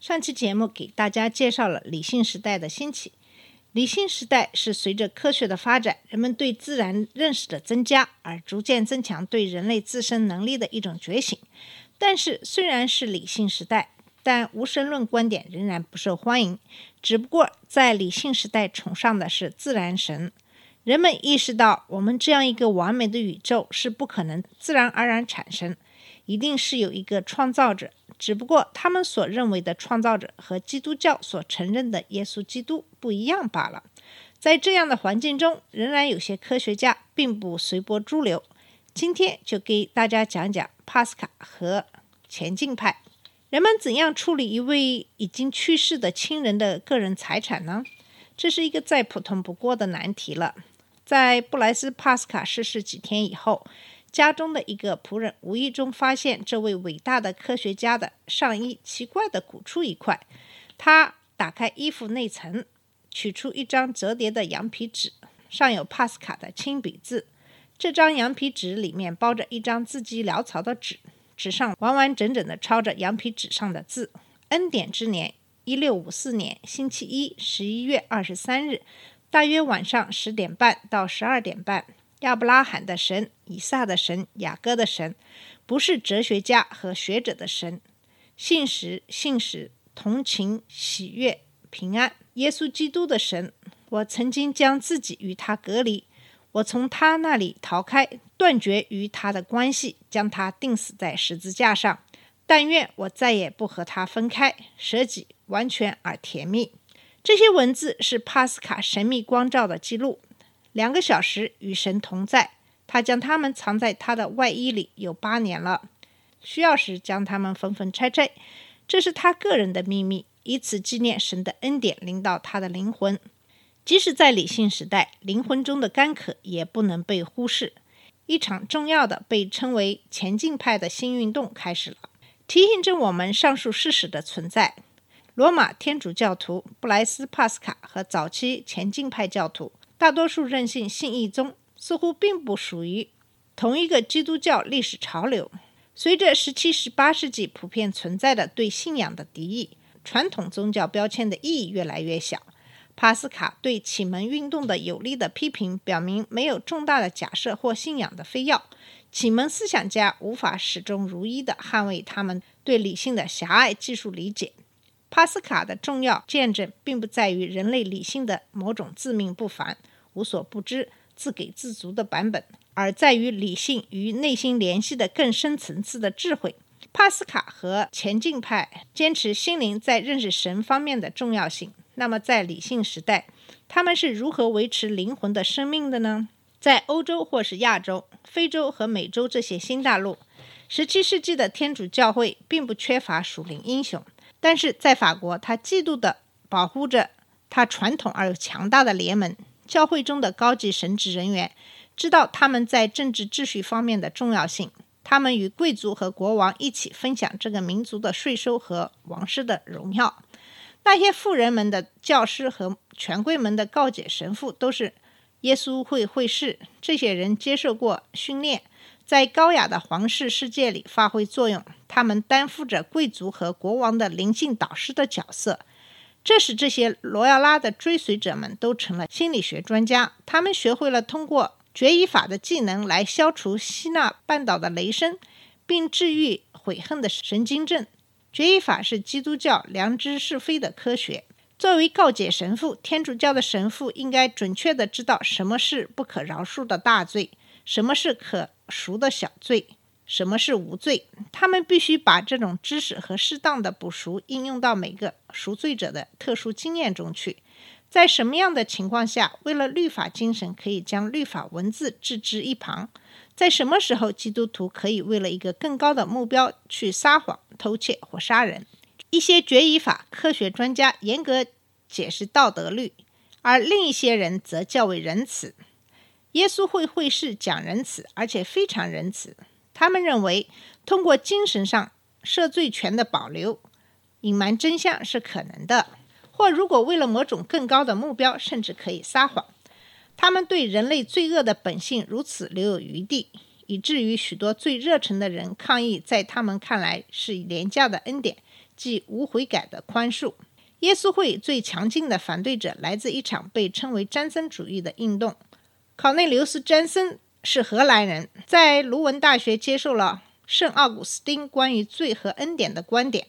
上期节目给大家介绍了理性时代的兴起。理性时代是随着科学的发展，人们对自然认识的增加，而逐渐增强对人类自身能力的一种觉醒。但是，虽然是理性时代，但无神论观点仍然不受欢迎。只不过，在理性时代崇尚的是自然神。人们意识到，我们这样一个完美的宇宙是不可能自然而然产生，一定是有一个创造者。只不过他们所认为的创造者和基督教所承认的耶稣基督不一样罢了。在这样的环境中，仍然有些科学家并不随波逐流。今天就给大家讲讲帕斯卡和前进派。人们怎样处理一位已经去世的亲人的个人财产呢？这是一个再普通不过的难题了。在布莱斯·帕斯卡逝世几天以后，家中的一个仆人无意中发现这位伟大的科学家的上衣奇怪的鼓出一块。他打开衣服内层，取出一张折叠的羊皮纸，上有帕斯卡的亲笔字。这张羊皮纸里面包着一张字迹潦草的纸，纸上完完整整地抄着羊皮纸上的字：“恩典之年，一六五四年星期一，十一月二十三日，大约晚上十点半到十二点半。”亚伯拉罕的神、以撒的神、雅各的神，不是哲学家和学者的神。信实、信实、同情、喜悦、平安。耶稣基督的神，我曾经将自己与他隔离，我从他那里逃开，断绝与他的关系，将他钉死在十字架上。但愿我再也不和他分开，舍己完全而甜蜜。这些文字是帕斯卡神秘光照的记录。两个小时与神同在，他将它们藏在他的外衣里有八年了，需要时将它们缝缝拆拆，这是他个人的秘密，以此纪念神的恩典临到他的灵魂。即使在理性时代，灵魂中的干渴也不能被忽视。一场重要的被称为前进派的新运动开始了，提醒着我们上述事实的存在。罗马天主教徒布莱斯·帕斯卡和早期前进派教徒。大多数任性信义宗似乎并不属于同一个基督教历史潮流。随着十七、十八世纪普遍存在的对信仰的敌意，传统宗教标签的意义越来越小。帕斯卡对启蒙运动的有力的批评表明，没有重大的假设或信仰的非要，启蒙思想家无法始终如一地捍卫他们对理性的狭隘技术理解。帕斯卡的重要见证，并不在于人类理性的某种自命不凡、无所不知、自给自足的版本，而在于理性与内心联系的更深层次的智慧。帕斯卡和前进派坚持心灵在认识神方面的重要性。那么，在理性时代，他们是如何维持灵魂的生命的呢？在欧洲或是亚洲、非洲和美洲这些新大陆十七世纪的天主教会并不缺乏属灵英雄。但是在法国，他嫉妒地保护着他传统而又强大的联盟。教会中的高级神职人员知道他们在政治秩序方面的重要性，他们与贵族和国王一起分享这个民族的税收和王室的荣耀。那些富人们的教师和权贵们的告解神父都是耶稣会会士，这些人接受过训练。在高雅的皇室世界里发挥作用，他们担负着贵族和国王的灵性导师的角色，这使这些罗亚拉的追随者们都成了心理学专家。他们学会了通过决议法的技能来消除希腊半岛的雷声，并治愈悔恨的神经症。决议法是基督教良知是非的科学。作为告解神父，天主教的神父应该准确地知道什么是不可饶恕的大罪。什么是可赎的小罪？什么是无罪？他们必须把这种知识和适当的补赎应用到每个赎罪者的特殊经验中去。在什么样的情况下，为了律法精神可以将律法文字置之一旁？在什么时候，基督徒可以为了一个更高的目标去撒谎、偷窃或杀人？一些决议法科学专家严格解释道德律，而另一些人则较为仁慈。耶稣会会士讲仁慈，而且非常仁慈。他们认为，通过精神上赦罪权的保留，隐瞒真相是可能的；或如果为了某种更高的目标，甚至可以撒谎。他们对人类罪恶的本性如此留有余地，以至于许多最热诚的人抗议，在他们看来是廉价的恩典，即无悔改的宽恕。耶稣会最强劲的反对者来自一场被称为詹森主义的运动。考内留斯·詹森是荷兰人，在卢文大学接受了圣奥古斯丁关于罪和恩典的观点。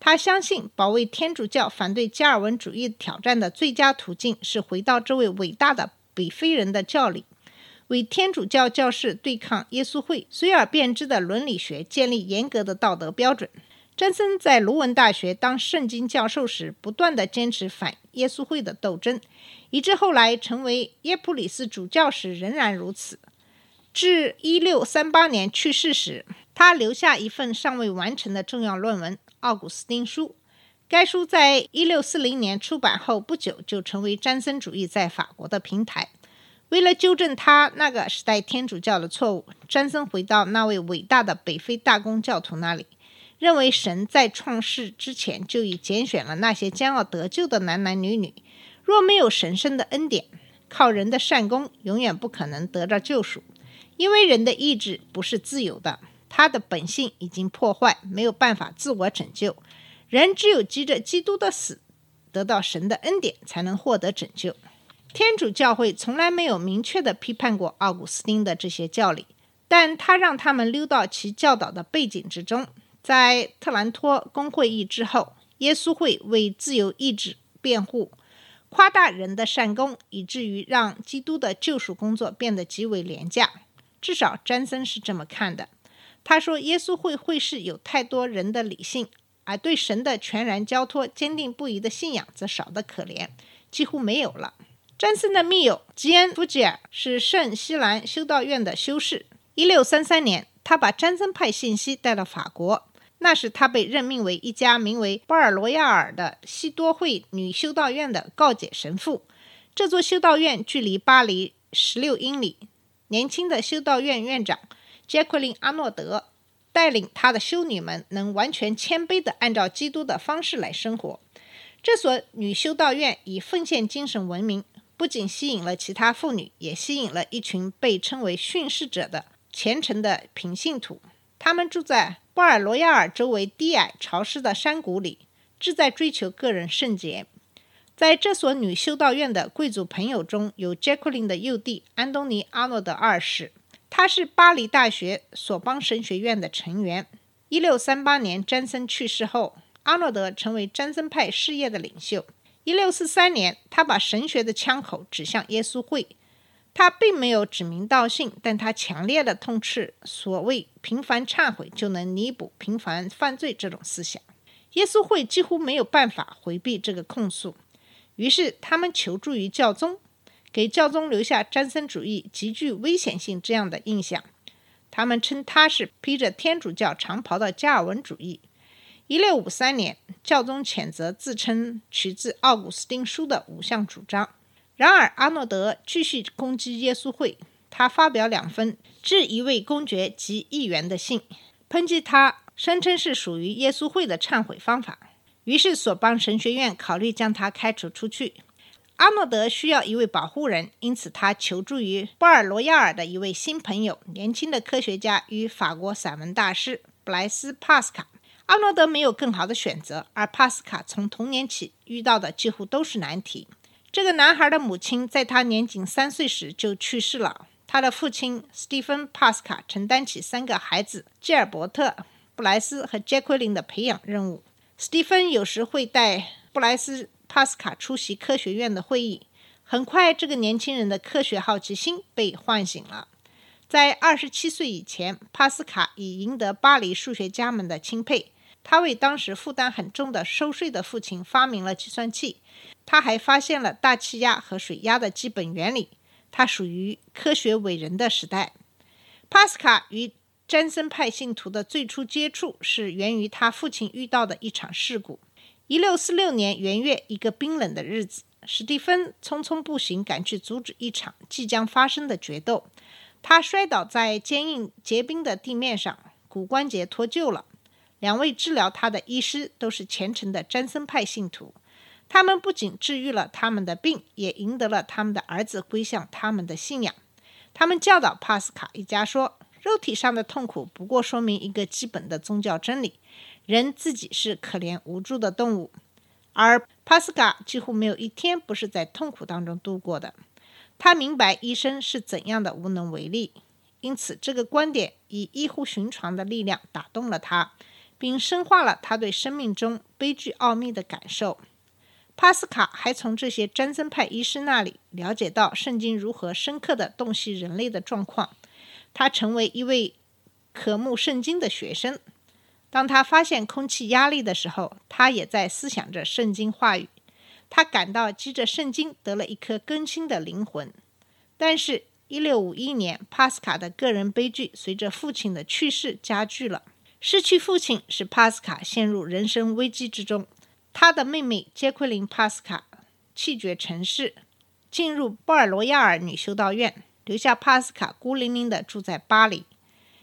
他相信，保卫天主教反对加尔文主义挑战的最佳途径是回到这位伟大的北非人的教理，为天主教教士对抗耶稣会随而变之的伦理学建立严格的道德标准。詹森在卢文大学当圣经教授时，不断地坚持反耶稣会的斗争，以致后来成为耶普里斯主教时仍然如此。至1638年去世时，他留下一份尚未完成的重要论文《奥古斯丁书》。该书在1640年出版后不久，就成为詹森主义在法国的平台。为了纠正他那个时代天主教的错误，詹森回到那位伟大的北非大公教徒那里。认为神在创世之前就已拣选了那些将要得救的男男女女。若没有神圣的恩典，靠人的善功永远不可能得到救赎，因为人的意志不是自由的，他的本性已经破坏，没有办法自我拯救。人只有藉着基督的死，得到神的恩典，才能获得拯救。天主教会从来没有明确地批判过奥古斯丁的这些教理，但他让他们溜到其教导的背景之中。在特兰托公会议之后，耶稣会为自由意志辩护，夸大人的善功，以至于让基督的救赎工作变得极为廉价。至少詹森是这么看的。他说，耶稣会会士有太多人的理性，而对神的全然交托、坚定不移的信仰则少得可怜，几乎没有了。詹森的密友吉恩·福吉尔是圣西兰修道院的修士。一六三三年，他把詹森派信息带到法国。那时，他被任命为一家名为波尔罗亚尔的西多会女修道院的告解神父。这座修道院距离巴黎十六英里。年轻的修道院院长杰奎琳·阿诺德带领他的修女们，能完全谦卑地按照基督的方式来生活。这所女修道院以奉献精神闻名，不仅吸引了其他妇女，也吸引了一群被称为训示者的虔诚的平信徒。他们住在。波尔罗亚尔周围低矮潮湿的山谷里，志在追求个人圣洁。在这所女修道院的贵族朋友中有杰克琳的幼弟安东尼·阿诺德二世，他是巴黎大学索邦神学院的成员。一六三八年，詹森去世后，阿诺德成为詹森派事业的领袖。一六四三年，他把神学的枪口指向耶稣会。他并没有指名道姓，但他强烈的痛斥所谓频繁忏悔就能弥补频繁犯罪这种思想。耶稣会几乎没有办法回避这个控诉，于是他们求助于教宗，给教宗留下詹森主义极具危险性这样的印象。他们称他是披着天主教长袍的加尔文主义。一六五三年，教宗谴责自称取自《奥古斯丁书》的五项主张。然而，阿诺德继续攻击耶稣会。他发表两封致一位公爵及议员的信，抨击他声称是属于耶稣会的忏悔方法。于是，索邦神学院考虑将他开除出去。阿诺德需要一位保护人，因此他求助于波尔罗亚尔的一位新朋友——年轻的科学家与法国散文大师布莱斯·帕斯卡。阿诺德没有更好的选择，而帕斯卡从童年起遇到的几乎都是难题。这个男孩的母亲在他年仅三岁时就去世了。他的父亲斯蒂芬·帕斯卡承担起三个孩子吉尔伯特、布莱斯和杰奎琳的培养任务。斯蒂芬有时会带布莱斯·帕斯卡出席科学院的会议。很快，这个年轻人的科学好奇心被唤醒了。在二十七岁以前，帕斯卡已赢得巴黎数学家们的钦佩。他为当时负担很重的收税的父亲发明了计算器。他还发现了大气压和水压的基本原理。他属于科学伟人的时代。帕斯卡与詹森派信徒的最初接触是源于他父亲遇到的一场事故。一六四六年元月，一个冰冷的日子，史蒂芬匆匆步行赶去阻止一场即将发生的决斗。他摔倒在坚硬结冰的地面上，骨关节脱臼了。两位治疗他的医师都是虔诚的詹森派信徒，他们不仅治愈了他们的病，也赢得了他们的儿子归向他们的信仰。他们教导帕斯卡一家说：“肉体上的痛苦不过说明一个基本的宗教真理：人自己是可怜无助的动物。”而帕斯卡几乎没有一天不是在痛苦当中度过的。他明白医生是怎样的无能为力，因此这个观点以异乎寻常的力量打动了他，并深化了他对生命中悲剧奥秘的感受。帕斯卡还从这些詹森派医师那里了解到圣经如何深刻地洞悉人类的状况。他成为一位渴慕圣经的学生。当他发现空气压力的时候，他也在思想着圣经话语。他感到记着圣经得了一颗更新的灵魂。但是，1651年，帕斯卡的个人悲剧随着父亲的去世加剧了。失去父亲使帕斯卡陷入人生危机之中。他的妹妹杰奎琳·帕斯卡弃绝尘世，进入波尔罗亚尔女修道院，留下帕斯卡孤零零地住在巴黎。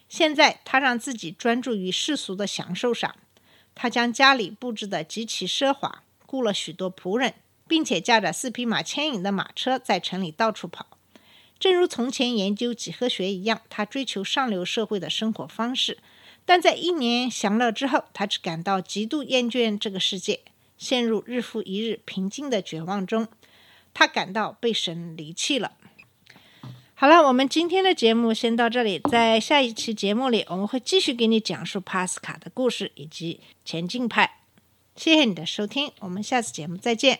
现在，他让自己专注于世俗的享受上。他将家里布置得极其奢华，雇了许多仆人，并且驾着四匹马牵引的马车在城里到处跑。正如从前研究几何学一样，他追求上流社会的生活方式。但在一年享乐之后，他只感到极度厌倦这个世界。陷入日复一日平静的绝望中，他感到被神离弃了。好了，我们今天的节目先到这里，在下一期节目里，我们会继续给你讲述帕斯卡的故事以及前进派。谢谢你的收听，我们下次节目再见。